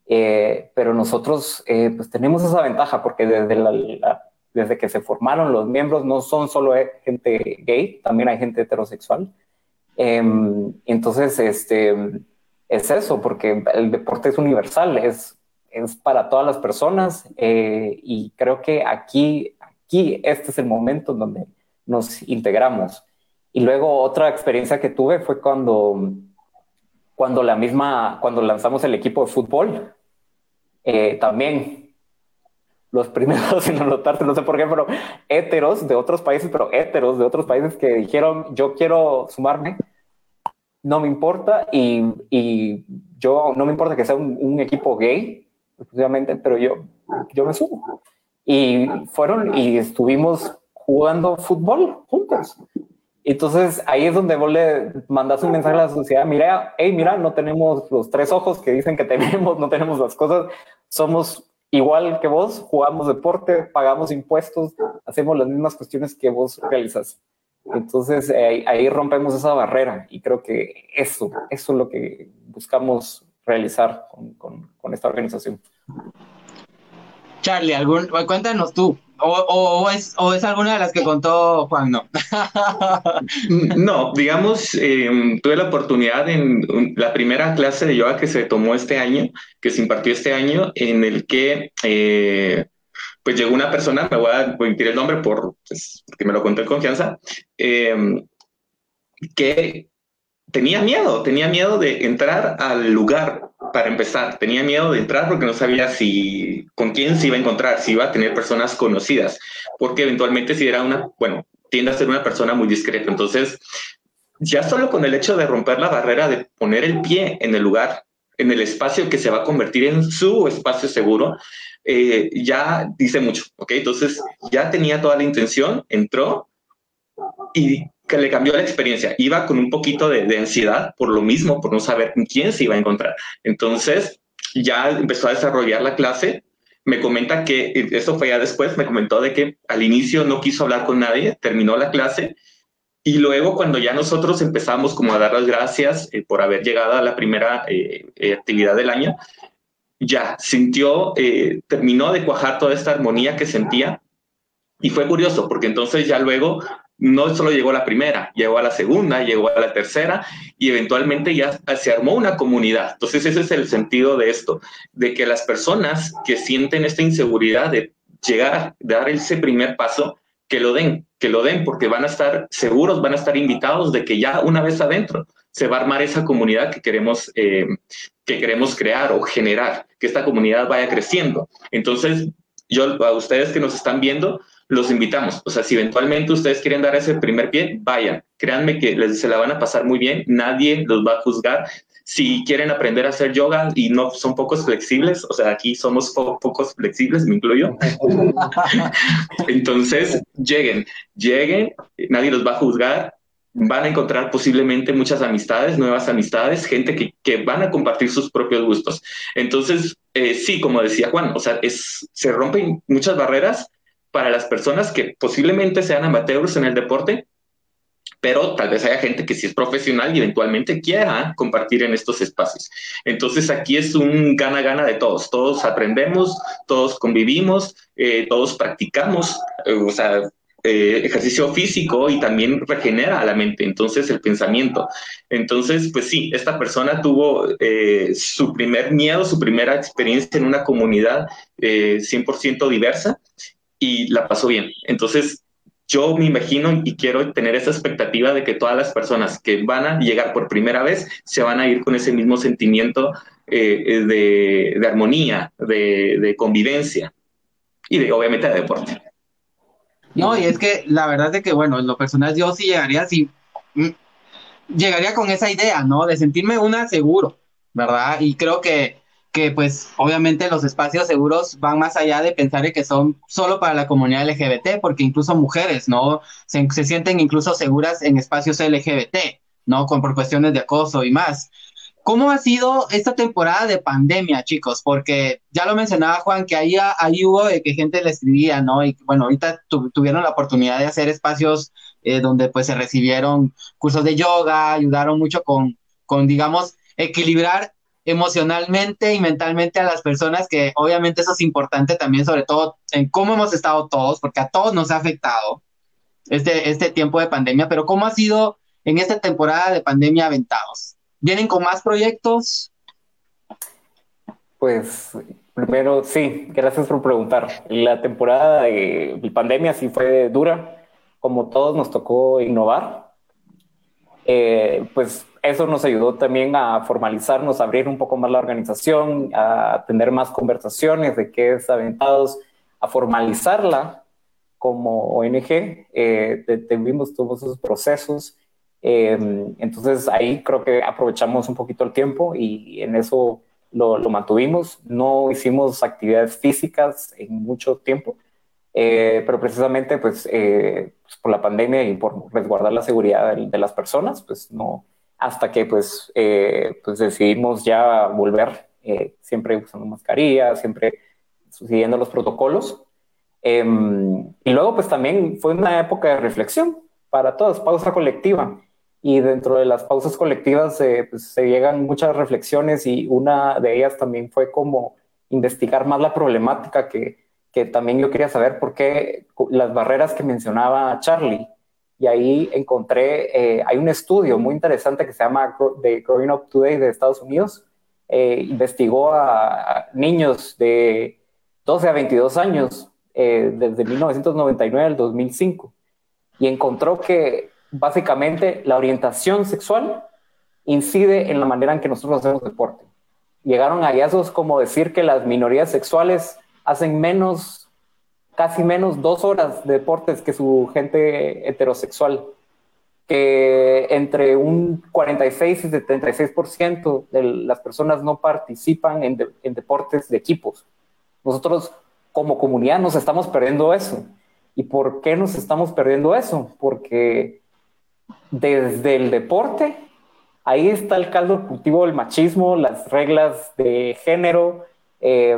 Eh, pero nosotros eh, pues tenemos esa ventaja porque desde, la, desde que se formaron los miembros no son solo gente gay, también hay gente heterosexual. Em, entonces, este, es eso, porque el deporte es universal, es, es para todas las personas eh, y creo que aquí aquí este es el momento en donde nos integramos. Y luego otra experiencia que tuve fue cuando, cuando la misma, cuando lanzamos el equipo de fútbol, eh, también los primeros [laughs] en anotarse, no sé por qué, pero héteros de otros países, pero héteros de otros países que dijeron, yo quiero sumarme, no me importa y, y yo no me importa que sea un, un equipo gay, exclusivamente, pero yo, yo me sumo y fueron y estuvimos jugando fútbol juntos. Entonces ahí es donde vos le mandas un mensaje a la sociedad, mira, hey, mira, no tenemos los tres ojos que dicen que tenemos, no tenemos las cosas, somos igual que vos, jugamos deporte, pagamos impuestos, hacemos las mismas cuestiones que vos realizas. Entonces eh, ahí rompemos esa barrera y creo que eso, eso es lo que buscamos realizar con, con, con esta organización. Charlie, algún, cuéntanos tú. O, es, alguna de las que contó Juan, no. [laughs] no, digamos, em, tuve la oportunidad en la primera clase de yoga que se tomó este año, que se impartió este año, en el que eh, pues llegó una persona, me voy a omitir el nombre por, pues, porque me lo contó en confianza, em, que tenía miedo, tenía miedo de entrar al lugar para empezar. Tenía miedo de entrar porque no sabía si con quién se iba a encontrar, si iba a tener personas conocidas, porque eventualmente si era una, bueno, tiende a ser una persona muy discreta. Entonces, ya solo con el hecho de romper la barrera de poner el pie en el lugar, en el espacio que se va a convertir en su espacio seguro, eh, ya dice mucho, ¿ok? Entonces, ya tenía toda la intención, entró y que le cambió la experiencia. Iba con un poquito de, ansiedad por lo mismo, por no saber con quién se iba a encontrar. Entonces, ya empezó a desarrollar la clase. Me comenta que, eso fue ya después, me comentó de que al inicio no quiso hablar con nadie, terminó la clase y luego cuando ya nosotros empezamos como a dar las gracias eh, por haber llegado a la primera eh, eh, actividad del año, ya sintió, terminó de cuajar toda esta armonía que sentía Y fue curioso, porque entonces ya luego no solo llegó la primera, llegó a la segunda, llegó a la tercera y eventualmente ya se armó una comunidad. Entonces ese es el sentido de esto, de que las personas que sienten esta inseguridad de llegar a dar ese primer paso, que lo den, que lo den, porque van a estar seguros, van a estar invitados de que ya una vez adentro se va a armar esa comunidad que queremos, eh, que queremos crear o generar, que esta comunidad vaya creciendo. Entonces, yo a ustedes que nos están viendo, los invitamos. O sea, si eventualmente ustedes quieren dar ese primer pie, vayan. Créanme que les, se la van a pasar muy bien, nadie los va a juzgar. Si quieren aprender a hacer yoga y no son pocos flexibles, o sea, aquí somos pocos flexibles, me incluyo. [laughs] Entonces, lleguen, lleguen, nadie los va a juzgar, van a encontrar posiblemente muchas amistades, nuevas amistades, gente que, que van a compartir sus propios gustos. Entonces, eh, sí, como decía Juan, o sea, es, se rompen muchas barreras para las personas que posiblemente sean amateurs en el deporte, pero tal vez haya gente que sí es profesional y eventualmente quiera compartir en estos espacios. Entonces aquí es un gana-gana de todos. Todos aprendemos, todos convivimos, eh, todos practicamos, eh, o sea, eh, ejercicio físico y también regenera a la mente, entonces el pensamiento. Entonces, pues sí, esta persona tuvo su primer miedo, su primera experiencia en una comunidad 100% diversa y la pasó bien. Entonces, yo me imagino y quiero tener esa expectativa de que todas las personas que van a llegar por primera vez se van a ir con ese mismo sentimiento eh, de, armonía, de, convivencia y de, obviamente de deporte. No, y es que la verdad es que, bueno, en lo personal yo sí llegaría así, mm, llegaría con esa idea, ¿no? De sentirme una seguro, ¿verdad? Y creo que que pues obviamente los espacios seguros van más allá de pensar que son solo para la comunidad LGBT, porque incluso mujeres, ¿no? Se, sienten incluso seguras en espacios LGBT, ¿no? Con por cuestiones de acoso y más. ¿Cómo ha sido esta temporada de pandemia, chicos? Porque ya lo mencionaba Juan, que ahí, ahí hubo de que gente le escribía, ¿no? Y bueno, ahorita tuvieron la oportunidad de hacer espacios eh, donde pues se recibieron cursos de yoga, ayudaron mucho con, con digamos, equilibrar emocionalmente y mentalmente a las personas, que obviamente eso es importante también, sobre todo en cómo hemos estado todos, porque a todos nos ha afectado este, este tiempo de pandemia, pero cómo ha sido en esta temporada de pandemia aventados. ¿Vienen con más proyectos? Pues primero, sí, gracias por preguntar. La temporada de pandemia sí fue dura, como todos nos tocó innovar. Eh, pues eso nos ayudó también a formalizarnos, a abrir un poco más la organización, a tener más conversaciones de qué es Aventados, a formalizarla como ONG. Eh, tuvimos todos esos procesos. Em, entonces ahí creo que aprovechamos un poquito el tiempo y en eso lo, mantuvimos. No hicimos actividades físicas en mucho tiempo, eh, pero precisamente pues, eh, pues, por la pandemia y por resguardar la seguridad de, de las personas, pues no, hasta que pues, eh, pues decidimos ya volver, eh, siempre usando mascarilla, siempre siguiendo los protocolos. Em, y luego pues también fue una época de reflexión para todos, pausa colectiva. Y dentro de las pausas colectivas eh, pues, se llegan muchas reflexiones y una de ellas también fue como investigar más la problemática que, que también yo quería saber por qué las barreras que mencionaba Charlie. Y ahí encontré, eh, hay un estudio muy interesante que se llama The Growing Up Today de Estados Unidos, eh, investigó a, niños de 12 a 22 años eh, desde 1999 al 2005 y encontró que básicamente la orientación sexual incide en la manera en que nosotros hacemos deporte. Llegaron a hallazgos como decir que las minorías sexuales hacen menos casi menos dos horas de deportes que su gente heterosexual, que entre un 46 y 76% de las personas no participan en, en deportes de equipos. Nosotros como comunidad nos estamos perdiendo eso. ¿Y por qué nos estamos perdiendo eso? Porque desde el deporte, ahí está el caldo cultivo del machismo, las reglas de género, eh,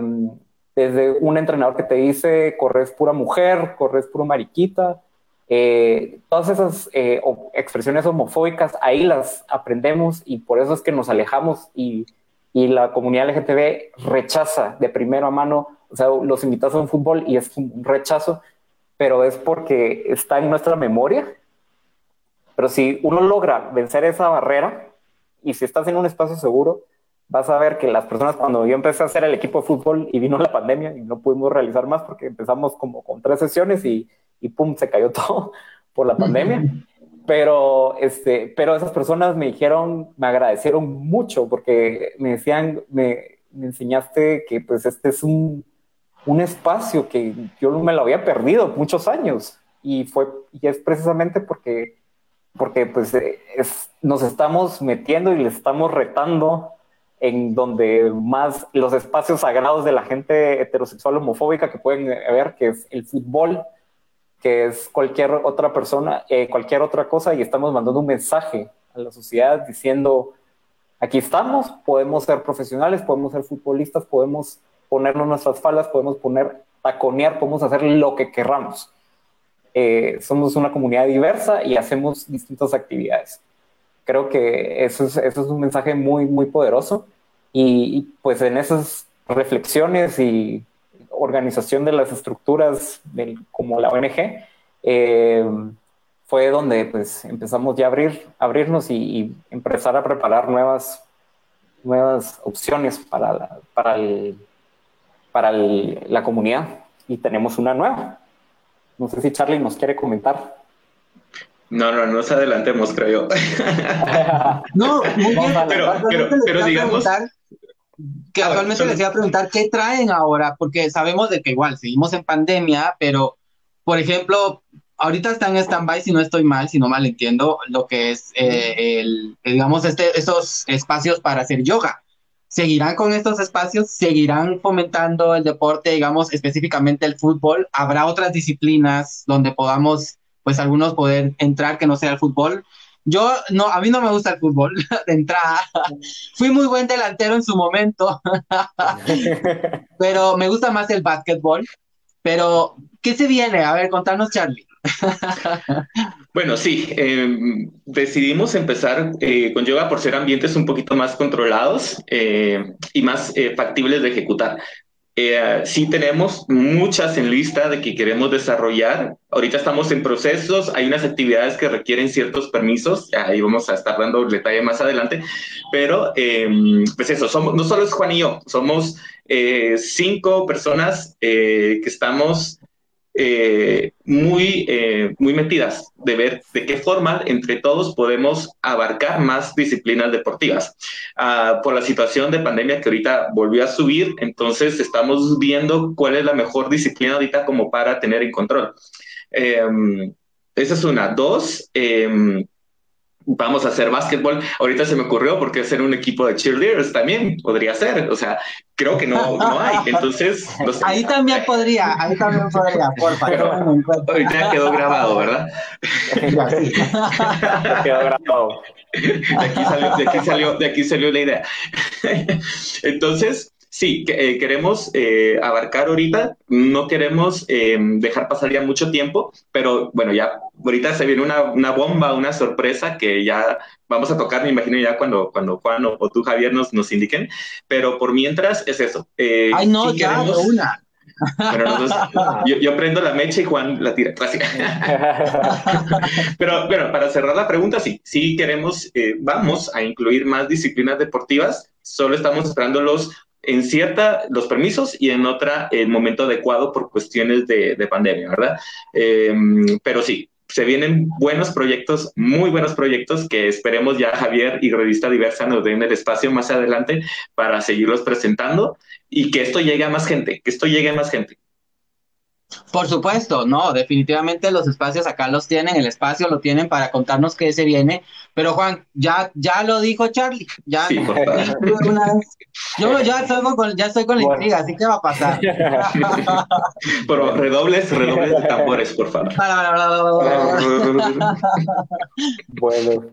desde un entrenador que te dice corres pura mujer, corres pura mariquita, eh, todas esas eh, expresiones homofóbicas ahí las aprendemos y por eso es que nos alejamos y, la comunidad LGTB rechaza de primera mano, o sea, los invitados a un fútbol y es un rechazo, pero es porque está en nuestra memoria. Pero si uno logra vencer esa barrera y si estás en un espacio seguro, vas a ver que las personas, cuando yo empecé a hacer el equipo de fútbol y vino la pandemia y no pudimos realizar más porque empezamos como con tres sesiones y, y pum, se cayó [laughs] todo por la pandemia. Pero, este, pero esas personas me dijeron, me agradecieron mucho porque me decían, me, me enseñaste que pues este es un, un espacio que yo me lo había perdido muchos años y fue y es precisamente porque porque pues es, nos estamos metiendo y le estamos retando en donde más los espacios sagrados de la gente heterosexual homofóbica que pueden ver que es el fútbol que es cualquier otra persona eh, cualquier otra cosa y estamos mandando un mensaje a la sociedad diciendo aquí estamos podemos ser profesionales podemos ser futbolistas podemos ponernos nuestras faldas, podemos poner, taconear, podemos hacer lo que querramos. Eh, somos una comunidad diversa y hacemos distintas actividades. Creo que eso es, eso es un mensaje muy, muy poderoso y, pues en esas reflexiones y organización de las estructuras como la ONG, eh, fue donde pues empezamos ya a abrir, abrirnos y, empezar a preparar nuevas, nuevas opciones para, para el, para la comunidad y tenemos una nueva. No sé si Charlie nos quiere comentar. No, no, nos adelantemos, creo yo. [laughs] no, muy [laughs] bien. Pero, pero, pero digamos... Que actualmente les iba a preguntar qué traen ahora, porque sabemos de que igual seguimos en pandemia, pero, por ejemplo, ahorita están en stand-by, si no estoy mal, si no mal entiendo, lo que es, eh, el, digamos, este, estos espacios para hacer yoga seguirán con estos espacios, seguirán fomentando el deporte, digamos, específicamente el fútbol. Habrá otras disciplinas donde podamos, pues algunos poder entrar que no sea el fútbol. Yo, no, a mí no me gusta el fútbol [laughs] de entrada. Fui muy buen delantero en su momento, [laughs] pero me gusta más el básquetbol. Pero, ¿qué se viene? A ver, contanos, Charlie. Bueno, sí, em, decidimos empezar eh, con yoga por ser ambientes un poquito más controlados eh, y más eh, factibles de ejecutar. Sí tenemos muchas en lista de que queremos desarrollar. Ahorita estamos en procesos, hay unas actividades que requieren ciertos permisos, ahí vamos a estar dando detalle más adelante, pero em, pues eso, no solo es Juan y yo, somos cinco personas que estamos eh, muy, eh, muy metidas de ver de qué forma entre todos podemos abarcar más disciplinas deportivas. Ah, por la situación de pandemia que ahorita volvió a subir, entonces estamos viendo cuál es la mejor disciplina ahorita como para tener en control. Em, esa es una. Dos, em, vamos a hacer básquetbol. Ahorita se me ocurrió porque hacer un equipo de cheerleaders también podría ser. O sea, creo que no, no hay. Entonces, ahí también podría, ahí también podría, por favor. ahorita quedó grabado, ¿verdad? quedó grabado. De aquí, salió, de, aquí salió, de aquí salió la idea. Entonces, Sí, eh, queremos eh, abarcar ahorita, no queremos eh, dejar pasar ya mucho tiempo, pero bueno, ya ahorita se viene una, una, bomba, una sorpresa que ya vamos a tocar, me imagino ya cuando, cuando Juan o, tú, Javier, nos, nos indiquen, pero por mientras es eso. Ay, no, ya, una. yo, yo, prendo la mecha y Juan la tira. Pero bueno, para cerrar la pregunta, sí, sí queremos, vamos a incluir más disciplinas deportivas, solo estamos esperando los en cierta los permisos y en otra el momento adecuado por cuestiones de, pandemia, ¿verdad? Em, pero sí, se vienen buenos proyectos, muy buenos proyectos que esperemos ya Javier y Revista Diversa nos den el espacio más adelante para seguirlos presentando y que esto llegue a más gente, que esto llegue a más gente. Por supuesto, no, definitivamente los espacios acá los tienen, el espacio lo tienen para contarnos qué se viene. Pero Juan, ya, ya lo dijo Charlie, ya. Sí, [laughs] Yo ya estoy con, ya estoy con la intriga, así que va a pasar. [laughs] Pero redobles, redobles de tambores, por favor. [laughs] bueno,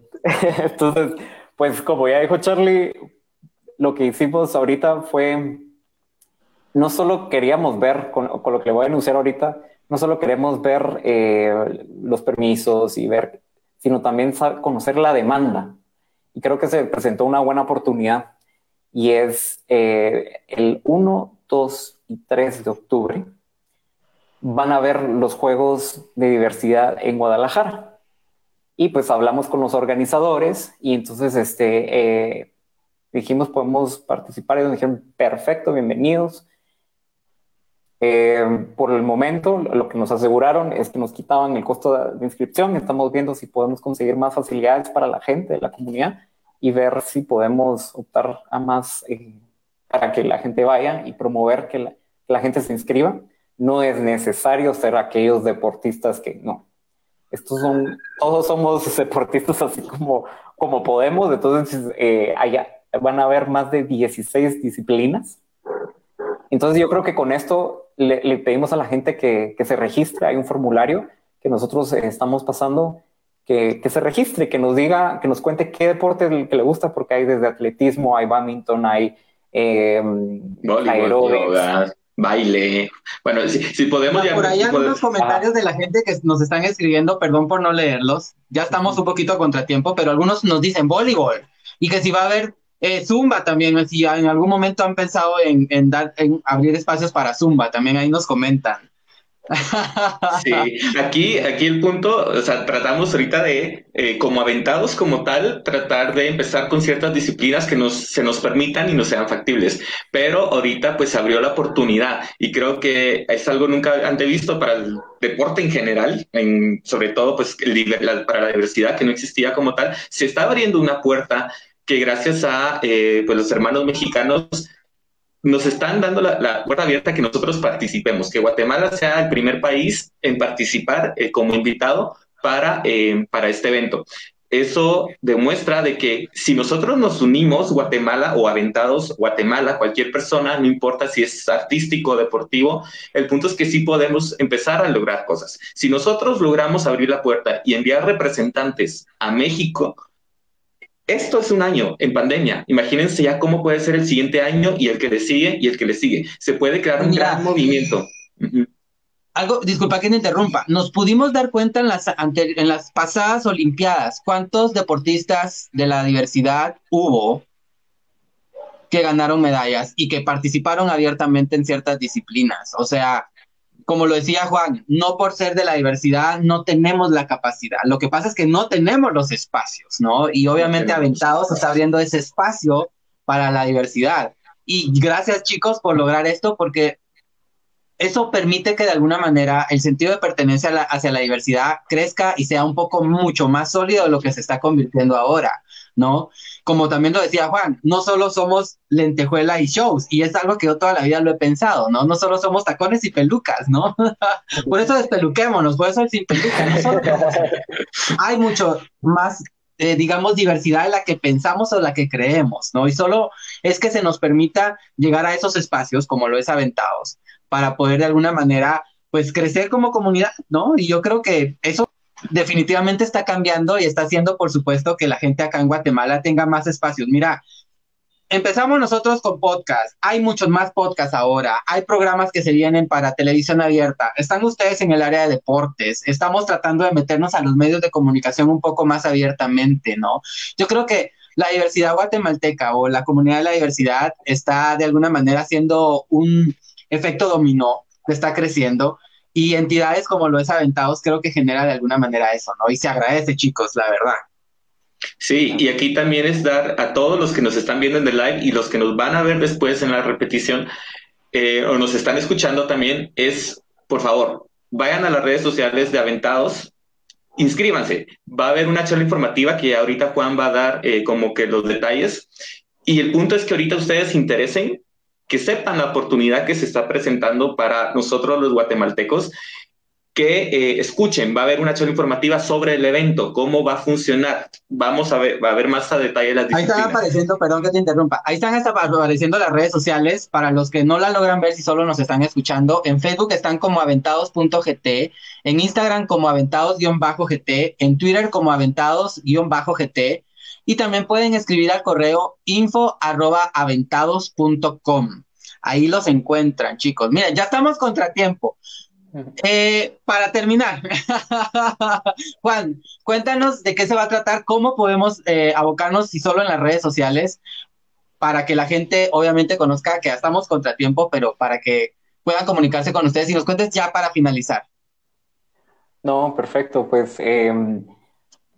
entonces, pues como ya dijo Charlie, lo que hicimos ahorita fue no solo queríamos ver, con, lo que le voy a anunciar ahorita, no solo queremos ver eh, los permisos y ver, sino también conocer la demanda. Y creo que se presentó una buena oportunidad y es eh, el 1, 2 y 3 de octubre. van a ver los juegos de diversidad en Guadalajara. Y pues hablamos con los organizadores y entonces este, eh, dijimos, podemos participar y nos dijeron, perfecto, bienvenidos. Eh, por el momento, lo que nos aseguraron es que nos quitaban el costo de, inscripción. Estamos viendo si podemos conseguir más facilidades para la gente de la comunidad y ver si podemos optar a más eh, para que la gente vaya y promover que la, que la gente se inscriba. No es necesario ser aquellos deportistas que no. Estos son, todos somos [laughs] deportistas así como, como podemos. Entonces, eh, allá van a haber más de 16 disciplinas. Entonces, yo creo que con esto le, pedimos a la gente que, que, se registre. Hay un formulario que nosotros estamos pasando, que, que, se registre, que nos diga, que nos cuente qué deporte es el que le gusta, porque hay desde atletismo, hay badminton, hay eh, baile. Bueno, si, podemos... por ahí hay unos comentarios de la gente que nos están escribiendo, perdón por no leerlos, ya estamos un poquito a contratiempo, pero algunos nos dicen voleibol y que si va a haber eh, Zumba también, si en algún momento han pensado en, abrir espacios para Zumba, también ahí nos comentan. [laughs] Sí, aquí, aquí el punto, o sea, tratamos ahorita de, eh, como aventados como tal, tratar de empezar con ciertas disciplinas que nos, se nos permitan y no sean factibles. Pero ahorita pues abrió la oportunidad y creo que es algo nunca antes visto para el deporte en general, en, sobre todo pues para la diversidad que no existía como tal. Se está abriendo una puerta que gracias a eh, pues los hermanos mexicanos nos están dando la, puerta abierta que nosotros participemos, que Guatemala sea el primer país en participar eh, como invitado para, eh, para este evento. Eso demuestra de que si nosotros nos unimos, Guatemala o Aventados Guatemala, cualquier persona, no importa si es artístico o deportivo, el punto es que sí podemos empezar a lograr cosas. Si nosotros logramos abrir la puerta y enviar representantes a México, esto es un año en pandemia. Imagínense ya cómo puede ser el siguiente año y el que le sigue y el que le sigue. Se puede crear un gran movimiento. Algo, disculpa que te interrumpa. Nos pudimos dar cuenta en las, en las pasadas Olimpiadas cuántos deportistas de la diversidad hubo que ganaron medallas y que participaron abiertamente en ciertas disciplinas. O sea, como lo decía Juan, no por ser de la diversidad no tenemos la capacidad. Lo que pasa es que no tenemos los espacios, ¿no? Y obviamente Aventados está abriendo ese espacio para la diversidad. Y gracias chicos por lograr esto porque eso permite que de alguna manera el sentido de pertenencia hacia la diversidad crezca y sea un poco mucho más sólido de lo que se está convirtiendo ahora, ¿no? Como también lo decía Juan, no solo somos lentejuela y shows, y es algo que yo toda la vida lo he pensado, ¿no? No solo somos tacones y pelucas, ¿no? [laughs] por eso despeluquémonos, por eso el sin peluca. [laughs] hay mucho más, eh, digamos, diversidad de la que pensamos o la que creemos, ¿no? Y solo es que se nos permita llegar a esos espacios, como lo es Aventados, para poder de alguna manera, pues, crecer como comunidad, ¿no? Y yo creo que eso definitivamente está cambiando y está haciendo, por supuesto, que la gente acá en Guatemala tenga más espacios. Mira, empezamos nosotros con podcast. Hay muchos más podcasts ahora. Hay programas que se vienen para televisión abierta. Están ustedes en el área de deportes. Estamos tratando de meternos a los medios de comunicación un poco más abiertamente, ¿no? Yo creo que la diversidad guatemalteca o la comunidad de la diversidad está de alguna manera haciendo un efecto dominó, está creciendo y entidades como lo es Aventados creo que genera de alguna manera eso, ¿no? Y se agradece, chicos, la verdad. Sí, y aquí también es dar a todos los que nos están viendo en el live y los que nos van a ver después en la repetición eh, o nos están escuchando también, es, por favor, vayan a las redes sociales de Aventados, inscríbanse. Va a haber una charla informativa que ahorita Juan va a dar eh, como que los detalles. Y el punto es que ahorita ustedes se interesen que sepan la oportunidad que se está presentando para nosotros los guatemaltecos, que eh, escuchen, va a haber una charla informativa sobre el evento, cómo va a funcionar. Vamos a ver, va a haber más a detalle las Ahí están apareciendo, perdón que te interrumpa, ahí están apareciendo las redes sociales para los que no la logran ver si solo nos están escuchando. En Facebook están como aventados.gt, en Instagram como aventados-gt, en Twitter como aventados-gt y también pueden escribir al correo info. Ahí los encuentran, chicos. Miren, ya estamos contratiempo. Eh, para terminar, [laughs] Juan, cuéntanos de qué se va a tratar, cómo podemos eh, abocarnos, si solo en las redes sociales, para que la gente obviamente conozca que ya estamos contratiempo, pero para que puedan comunicarse con ustedes y nos cuentes ya para finalizar. No, perfecto. Pues em,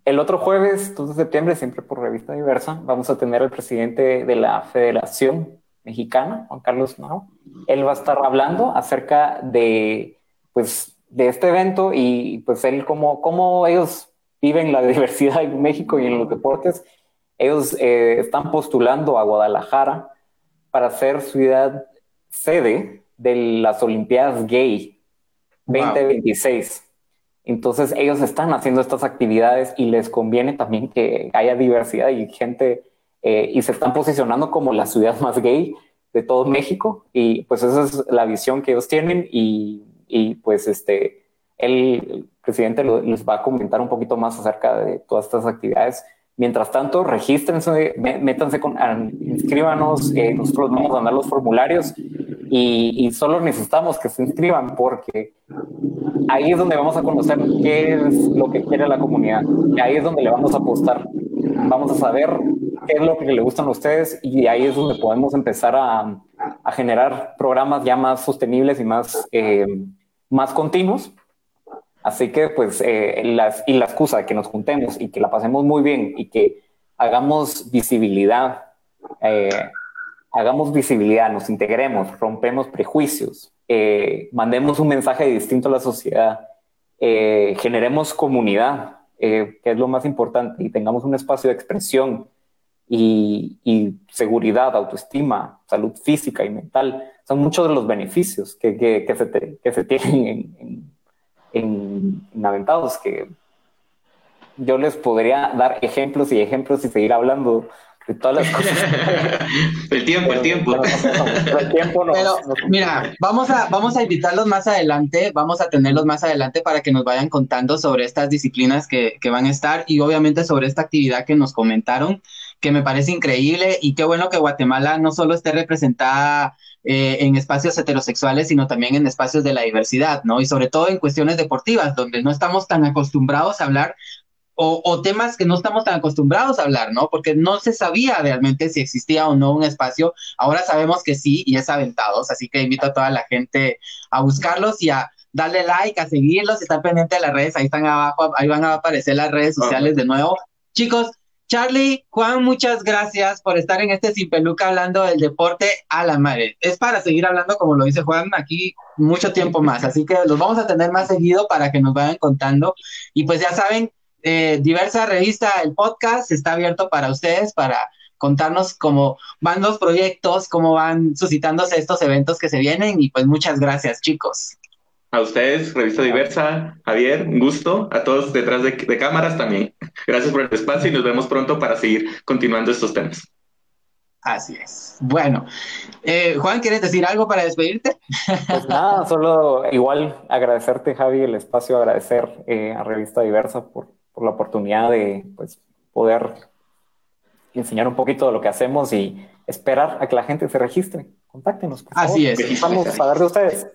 el otro jueves, 2 de septiembre, siempre por Revista Diversa, vamos a tener al presidente de la Federación Mexicana, Juan Carlos Mao. Él va a estar hablando acerca de, pues, de este evento y pues él cómo, cómo ellos viven la [laughs] diversidad en México y en los deportes. Ellos eh, están postulando a Guadalajara para ser ciudad sede de las Olimpiadas Gay 2026. Entonces ellos están haciendo estas actividades y les conviene también que haya diversidad y gente eh, y se están posicionando como la ciudad más gay de todo México y pues esa es la visión que ellos tienen y, pues este el, presidente les va a comentar un poquito más acerca de todas estas actividades. Mientras tanto, regístrense, métanse con, inscríbanos, eh, nosotros vamos a mandar los formularios y, y, solo necesitamos que se inscriban porque ahí es donde vamos a conocer qué es lo que quiere la comunidad. Y ahí es donde le vamos a apostar. Vamos a saber qué es lo que le gustan a ustedes y ahí es donde podemos empezar a, a generar programas ya más sostenibles y más, eh, más continuos. Así que pues eh, las, y la excusa de que nos juntemos y que la pasemos muy bien y que hagamos visibilidad, eh, hagamos visibilidad, nos integremos, rompemos prejuicios, eh, mandemos un mensaje distinto a la sociedad, eh, generemos comunidad, eh, que es lo más importante, y tengamos un espacio de expresión y, y seguridad, autoestima, salud física y mental. Son muchos de los beneficios que, que, que, se, que se, tienen en, en, en, en Aventados, que yo les podría dar ejemplos y ejemplos y seguir hablando de todas las cosas. [laughs] el tiempo, el tiempo. el tiempo no, Pero, mira, vamos a, vamos a invitarlos más adelante, vamos a tenerlos más adelante para que nos vayan contando sobre estas disciplinas que, que van a estar y obviamente sobre esta actividad que nos comentaron, que me parece increíble y qué bueno que Guatemala no solo esté representada eh, en espacios heterosexuales, sino también en espacios de la diversidad, ¿no? Y sobre todo en cuestiones deportivas, donde no estamos tan acostumbrados a hablar o, o, temas que no estamos tan acostumbrados a hablar, ¿no? Porque no se sabía realmente si existía o no un espacio. Ahora sabemos que sí y es aventados, así que invito a toda la gente a buscarlos y a darle like, a seguirlos, estar pendiente de las redes, ahí están abajo, ahí van a aparecer las redes sociales de nuevo. Chicos, Charlie, Juan, muchas gracias por estar en este Sin Peluca hablando del deporte a la madre. Es para seguir hablando, como lo dice Juan, aquí mucho tiempo más, así que los vamos a tener más seguido para que nos vayan contando. Y pues ya saben, eh, diversa revista, el podcast está abierto para ustedes, para contarnos cómo van los proyectos, cómo van suscitándose estos eventos que se vienen y pues muchas gracias chicos. A ustedes, Revista Diversa, Javier, un gusto, a todos detrás de, de cámaras también. [laughs] Gracias por el espacio y nos vemos pronto para seguir continuando estos temas. Así es. Bueno, eh, Juan, ¿quieres decir algo para despedirte? Pues nada, solo igual agradecerte, Javi, el espacio, agradecer eh, a Revista Diversa por, por la oportunidad de pues, poder enseñar un poquito de lo que hacemos y esperar a que la gente se registre. Contáctenos. Por Así es. Vamos a saber de ustedes.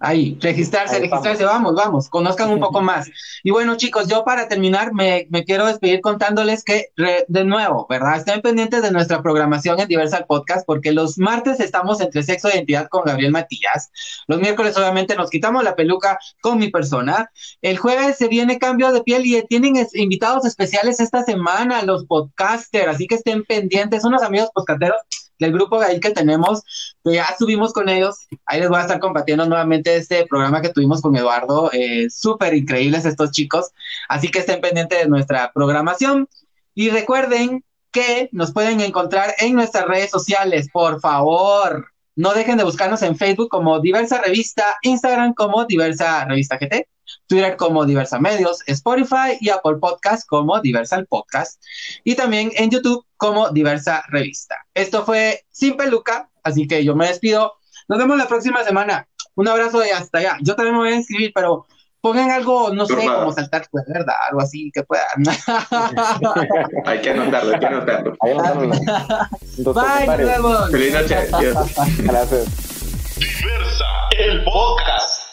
Ahí, registrarse, Ahí registrarse, vamos, vamos, conozcan un poco más. Y bueno, chicos, yo para terminar me, me quiero despedir contándoles que, re, de nuevo, ¿verdad? Estén pendientes de nuestra programación en Diversal Podcast, porque los martes estamos entre sexo e identidad con Gabriel Matías. Los miércoles, obviamente, nos quitamos la peluca con mi persona. El jueves se viene cambio de piel y tienen es, invitados especiales esta semana, los podcasters, así que estén pendientes, unos amigos podcasteros del grupo ahí que tenemos, ya subimos con ellos, ahí les voy a estar compartiendo nuevamente este programa que tuvimos con Eduardo, eh, súper increíbles estos chicos, así que estén pendientes de nuestra programación. Y recuerden que nos pueden encontrar en nuestras redes sociales, por favor, no dejen de buscarnos en Facebook como Diversa Revista, Instagram como Diversa Revista GT, Twitter como Diversa Medios, Spotify y Apple Podcast como Diversal Podcast y también en YouTube como Diversa Revista. Esto fue Sin Peluca, así que yo me despido. Nos vemos la próxima semana. Un abrazo de hasta allá. Yo también me voy a inscribir, pero pongan algo, no sé, como saltar cuerda, algo así que puedan. [laughs] hay que anotarlo, hay que anotarlo. Bye, nos vemos. Feliz noche. Adiós. Gracias. Diversa, el podcast.